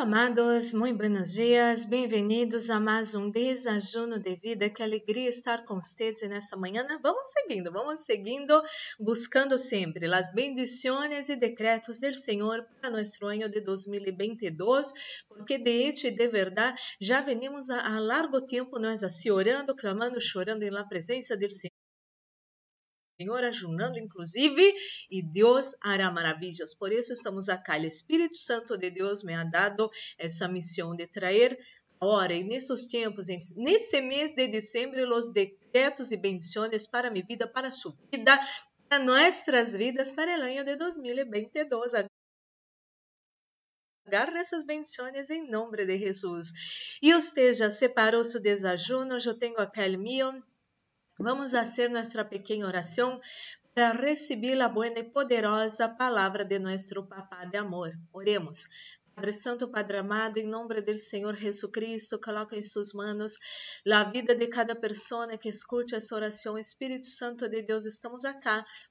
Amados, muito buenos dias, bem-vindos a mais um desajuno de vida. Que alegria estar com vocês nessa manhã. Vamos seguindo, vamos seguindo, buscando sempre as bendições e decretos do Senhor para nosso ano de 2022, porque de hecho e de verdade já venimos há largo tempo nós assim orando, clamando, chorando la presença do Senhor. Senhor, ajunando inclusive, e Deus hará maravilhas. Por isso estamos aqui. O Espírito Santo de Deus me ha dado essa missão de trazer Ora, e nesses tempos, nesse mês de dezembro, os decretos e bendições para minha vida, para sua vida, para nossas vidas, para o ano de 2022. Agarre essas bendições em nome de Jesus. E você já separou seu desajuno? Eu tenho aquele meu Vamos fazer nossa pequena oração para receber a boa e poderosa palavra de nosso Papá de amor. Oremos. Padre Santo, Padre amado, em nome do Senhor Jesus Cristo, coloca em suas mãos a vida de cada pessoa que escute essa oração. Espírito Santo de Deus, estamos aqui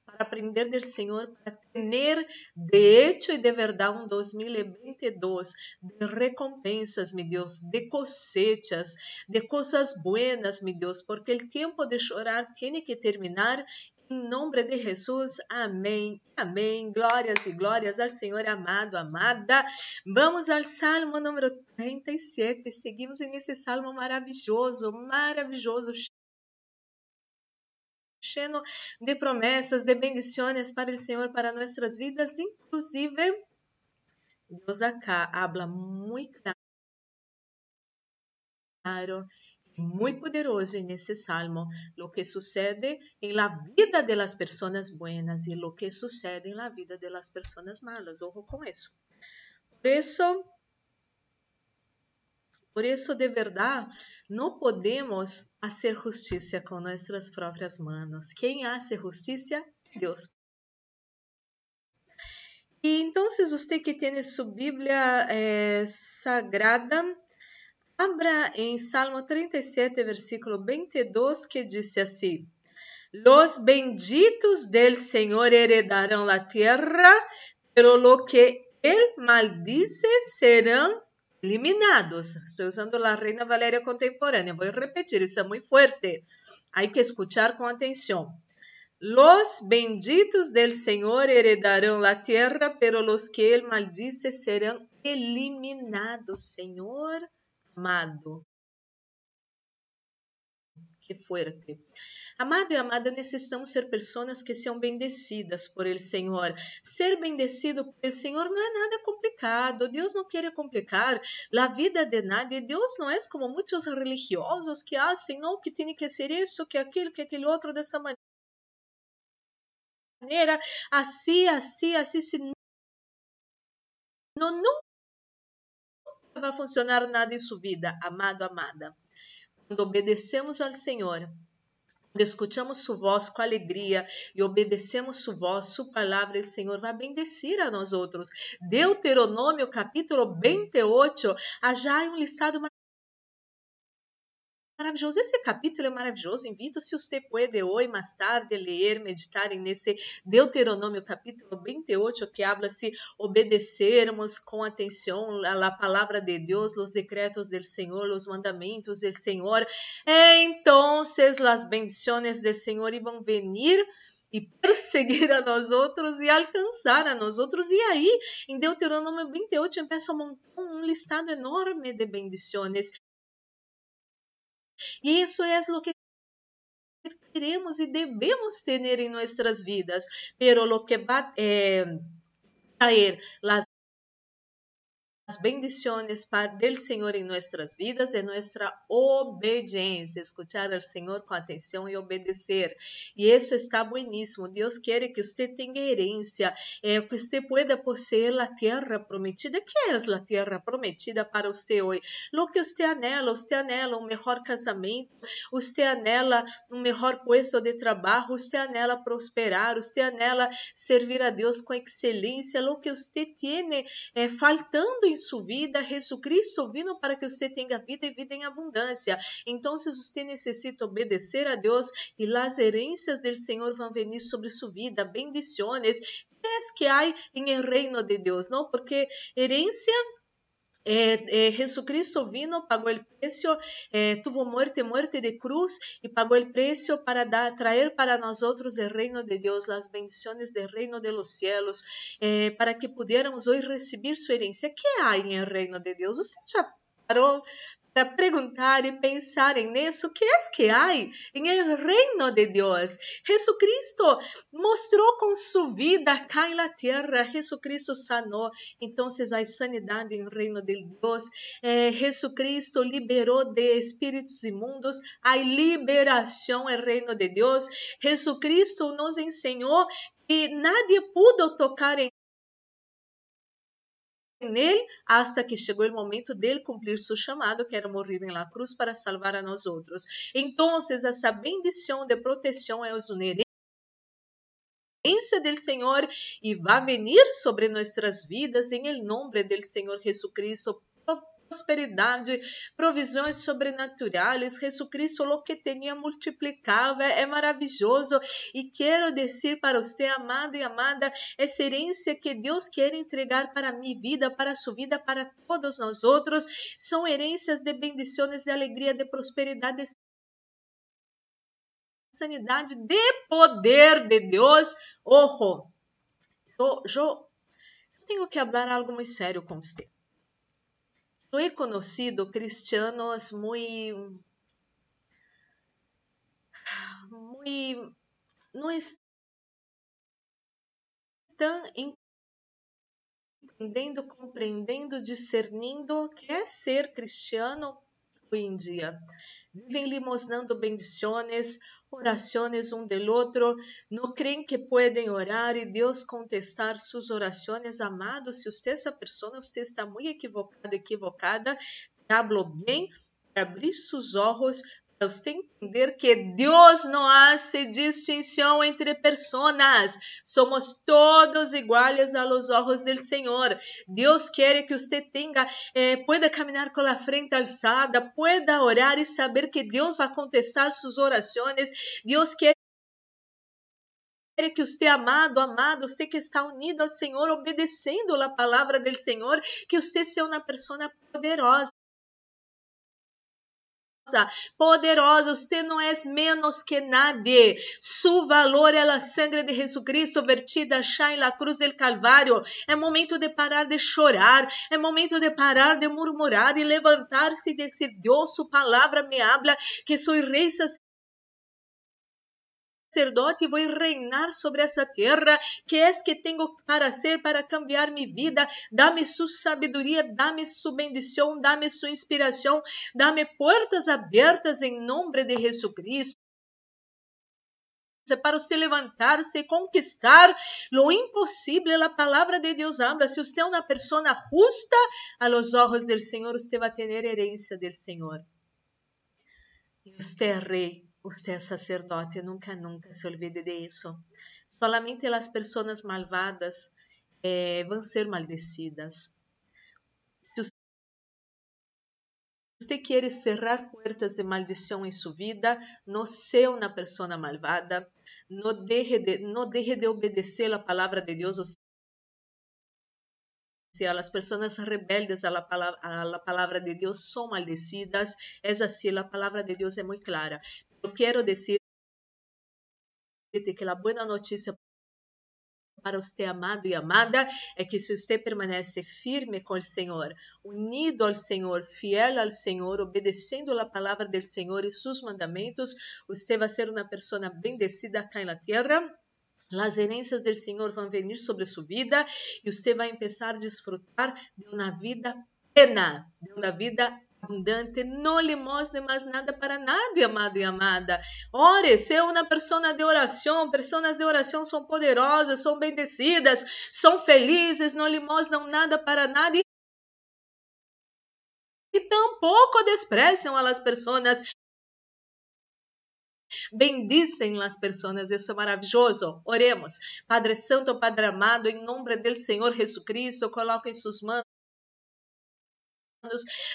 para aprender do Senhor, para ter de hecho e de verdade um 2022 de recompensas, meu Deus, de cosechas, de coisas buenas, meu Deus, porque o tempo de chorar tem que terminar em nome de Jesus, amém, amém. Glórias e glórias ao Senhor amado, amada. Vamos ao Salmo número 37. Seguimos nesse salmo maravilhoso, maravilhoso, cheio de promessas, de bendições para o Senhor, para nossas vidas, inclusive. Deus acá habla muito claro muy poderoso en ese salmo lo que sucede en la vida de las personas buenas y lo que sucede en la vida de las personas malas. Ojo con eso. Por eso, por eso de verdad, no podemos hacer justicia con nuestras propias manos. ¿Quién hace justicia? Dios. E então, você que tem sua Bíblia eh, sagrada, Abra em Salmo 37, versículo 22, que disse assim: Los benditos del Senhor heredarão a terra, pero lo que ele maldice serão eliminados. Estou usando a Reina Valéria contemporânea. Vou repetir, isso é muito forte. Há que escutar com atenção. Los benditos del Senhor heredarão a terra, pero los que ele maldice serão eliminados. Senhor, amado. Que fuerte. Amado e amada, necessitamos ser pessoas que sejam bendecidas por Ele, Senhor. Ser bendecido por Ele, Senhor, não é nada complicado. Deus não quer complicar a vida de nadie. Deus não é como muitos religiosos que fazem, não, que tem que ser isso, que aquilo, que aquele outro, dessa maneira, assim, assim, assim, se não, não vai funcionar nada em sua vida, amado, amada. Quando obedecemos ao Senhor, quando escutamos sua voz com alegria e obedecemos sua voz, sua palavra, o Senhor vai bendecir a nós outros. Deuteronômio capítulo 28, já há um listado maravilhoso. Esse capítulo é maravilhoso. Invito se você pode hoje, mais tarde, ler, meditar nesse Deuteronômio capítulo 28, que habla se obedecermos com atenção a palavra de Deus, os decretos do Senhor, os mandamentos do Senhor. Então, as bendições do Senhor vão venir e perseguir a nós outros e alcançar a nós outros. E aí, em Deuteronômio 28, começa a montar um listado enorme de bendições. E isso é o que queremos e devemos ter em nossas vidas. Pero lo que va eh, traer las bendiciones del Señor en nuestras vidas é nuestra obediencia, escuchar al Señor con atención y obedecer. Y eso está buenísimo. Dios quiere que usted tenga herencia, eh, que usted pueda poseer la tierra prometida. ¿Qué es la tierra prometida para usted hoy? Lo que usted anhela, usted anhela un mejor casamento, usted anhela un mejor puesto de trabajo, usted anhela prosperar, usted anhela servir a Deus com excelência, lo que usted tiene eh, faltando em sua vida, Cristo vino para que você tenha vida e vida em abundância. Então, se você necessita obedecer a Deus e as herências do Senhor vão vir sobre sua vida, bendições, que é que há em reino de Deus, não? Porque herência Eh, eh, Jesucristo vino, pagó el precio, eh, tuvo muerte, muerte de cruz y pagó el precio para dar, traer para nosotros el reino de Dios, las bendiciones del reino de los cielos, para que pudiéramos hoy recibir su herencia. ¿Qué hay en el reino de Dios? ¿Usted ya parou para perguntar e pensar nisso, que é que há em reino de Deus? Jesucristo mostrou com sua vida cá na terra, Jesucristo sanou, então há sanidade em reino de Deus. Eh, Jesucristo liberou de espíritos imundos, há liberação em reino de Deus. Jesucristo nos ensinou que nadie pudo tocar em nele hasta que chegou o momento dele cumprir seu chamado, que era morrer la cruz para salvar a nós outros. Então, essa bendição de proteção é uma herencia del Senhor e vai venir sobre nossas vidas em nombre del Senhor Jesucristo prosperidade, provisões sobrenaturais. Jesucristo, o que tinha multiplicava, é maravilhoso. E quero dizer para você, amado e amada, essa herência que Deus quer entregar para minha vida, para sua vida, para todos nós outros, são herências de bendições, de alegria, de prosperidade, de sanidade, de poder de Deus. Ojo, eu, eu tenho que falar algo muito sério com você. Eu he conocido cristianos muy, muy, no estão entendendo, compreendendo, discernindo que é ser cristiano em dia. Vivem limosnando bendições, orações um del outro, não creem que podem orar e Deus contestar suas orações. Amado, se você é essa pessoa, você está muito equivocado, equivocada. Hablo bem, abrir seus olhos para você entender que Deus não hace distinção entre pessoas. Somos todos iguais a los ojos del Senhor. Deus quer que você tenha, eh, pueda caminhar com a frente alçada, pueda orar e saber que Deus vai contestar suas orações. Deus quer que você, amado, amado, você que está unido ao Senhor, obedecendo a palavra do Senhor, que você seja uma pessoa poderosa poderosa, você não é menos que nadie. Su valor é a sangre de Jesucristo vertida já na cruz del Calvário. É momento de parar de chorar, é momento de parar de murmurar e levantar-se e dizer: Deus, sua palavra me habla que sou rei e vou reinar sobre essa terra. Que és que tenho para ser, para cambiar minha vida? Dá-me sua sabedoria, dá-me sua bendição, dá-me sua inspiração, dá-me portas abertas em nome de Jesus para você levantar-se conquistar lo impossível. A palavra de Deus habla. Se você é uma pessoa justa a los ojos del Senhor, você vai ter herência del Senhor. E você é rei Você é sacerdote, nunca, nunca se olvide de isso. Solamente as pessoas malvadas eh, vão ser maldecidas. Você quer cerrar portas de maldição em sua vida, não seja uma pessoa malvada, não deixe de, não deixe de obedecer a palavra de Deus. Sea, las personas rebeldes a la, palabra, a la palabra de Dios son maldecidas. Es así, la palabra de Dios es muy clara. Eu quero dizer que a boa notícia para você, amado e amada, é que se você permanece firme com o Senhor, unido ao Senhor, fiel ao Senhor, obedecendo a palavra do Senhor e seus mandamentos, você vai ser uma pessoa bendecida cá na terra. As herências do Senhor vão vir sobre sua vida e você vai começar a desfrutar de uma vida plena, de uma vida abundante, não lhe mostre mais nada para nadie, amado e amada. Ore, seja uma pessoa de oração. Pessoas de oração são poderosas, são bendecidas, são felizes, não lhe mostram nada para nadie. E tampouco despreciam as pessoas. Bendicem as pessoas, isso é maravilhoso. Oremos. Padre Santo, Padre amado, em nome do Senhor Jesus Cristo, coloque em suas mãos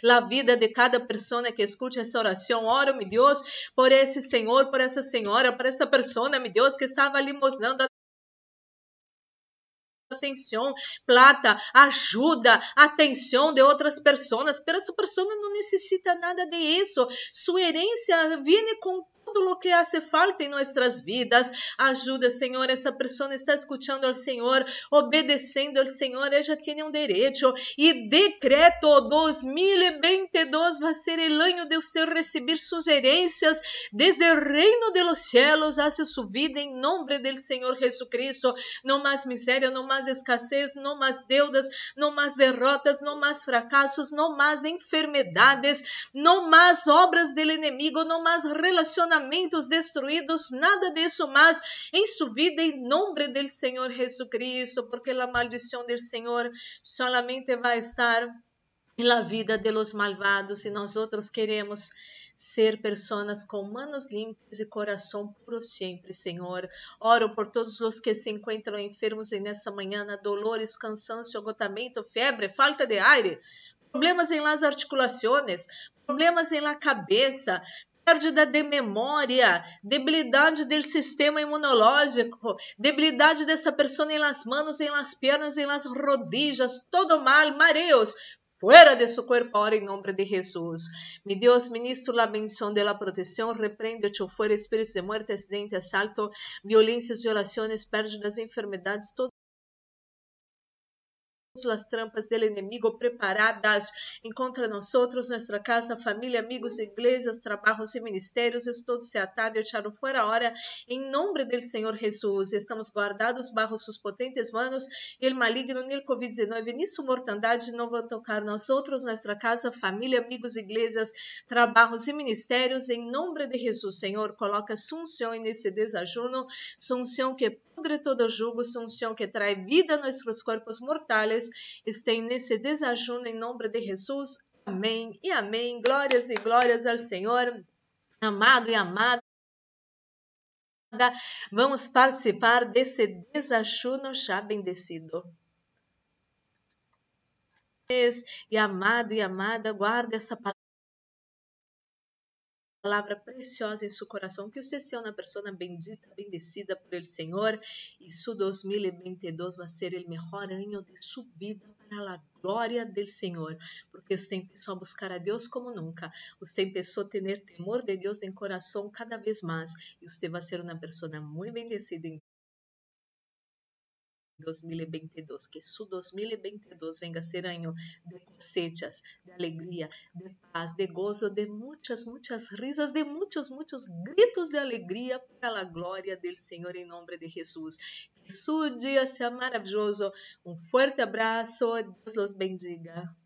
la vida de cada pessoa que escute essa oração. Oro, meu Deus, por esse Senhor, por essa senhora, por essa pessoa, meu Deus, que estava limosnando atenção, plata, ajuda, atenção de outras pessoas, pero essa pessoa não necessita nada de isso. Sua herência vem com tudo o que hace falta em nossas vidas. Ajuda, Senhor, essa pessoa está escutando ao Senhor, obedecendo ao Senhor, ela tem um direito. E decreto 2022 vai ser o ano de você receber suas herências desde o reino de los cielos sua vida em nome do Senhor Jesus Cristo. Não mais miséria, não mais escassez, não mais deudas, não mais derrotas, não mais fracassos, não mais enfermidades, não mais obras do inimigo, não mais relacionamentos casamentos destruídos, nada disso mais em sua vida em nome do Senhor Jesucristo, porque a maldição do Senhor solamente vai estar na vida de los malvados e nós outros queremos ser pessoas com manos limpas e coração puro sempre, Senhor. Oro por todos os que se encontram enfermos e nessa manhã, dolores, cansaço, agotamento, febre, falta de aire, problemas em las articulações, problemas em la cabeça, pérdida de memória, debilidade do sistema imunológico, debilidade dessa pessoa em las manos, em las pernas, em las rodillas, todo mal, mareos, fuera de su cuerpo ahora en nombre de Jesús. Mi Dios, ministro la bendición de la protección, reprende fuera espíritos de muerte, accidente, asalto, violências, violações, pérdidas, enfermidades, todo las trampas del enemigo preparadas contra nosotros, nuestra casa, familia, amigos, iglesias, trabajos y ministerios, es todo se atado y echado fuera ahora en nombre del Señor Jesús. Estamos guardados bajo sus potentes manos y el maligno ni el COVID-19 ni su mortandad no va a tocar nosotros, nuestra casa, familia, amigos, iglesias, trabajos y ministerios. En nombre de Jesús, Señor, coloca su unción en ese desajuno, su unción que pudre todo jugo, su unción que trae vida a nuestros cuerpos mortales estém nesse desajuno em nome de Jesus. Amém e amém. Glórias e glórias ao Senhor. Amado e amada. Vamos participar desse desajuno já bendecido. E amado e amada, guarda essa palavra palavra preciosa em seu coração, que você seja uma pessoa bendita, bendecida por el Senhor, e su 2022 vai ser o melhor ano de sua vida para a glória del Senhor, porque você empezó a buscar a Deus como nunca, você empezó a ter temor de Deus em coração cada vez mais, e você vai ser uma pessoa muito bendecida em 2022, que su 2022 venga a ser año de cosechas, de alegría, de paz, de gozo, de muchas, muchas risas, de muchos, muchos gritos de alegría para la gloria del Señor en nombre de Jesús. Que su día sea maravilloso. Un fuerte abrazo. Dios los bendiga.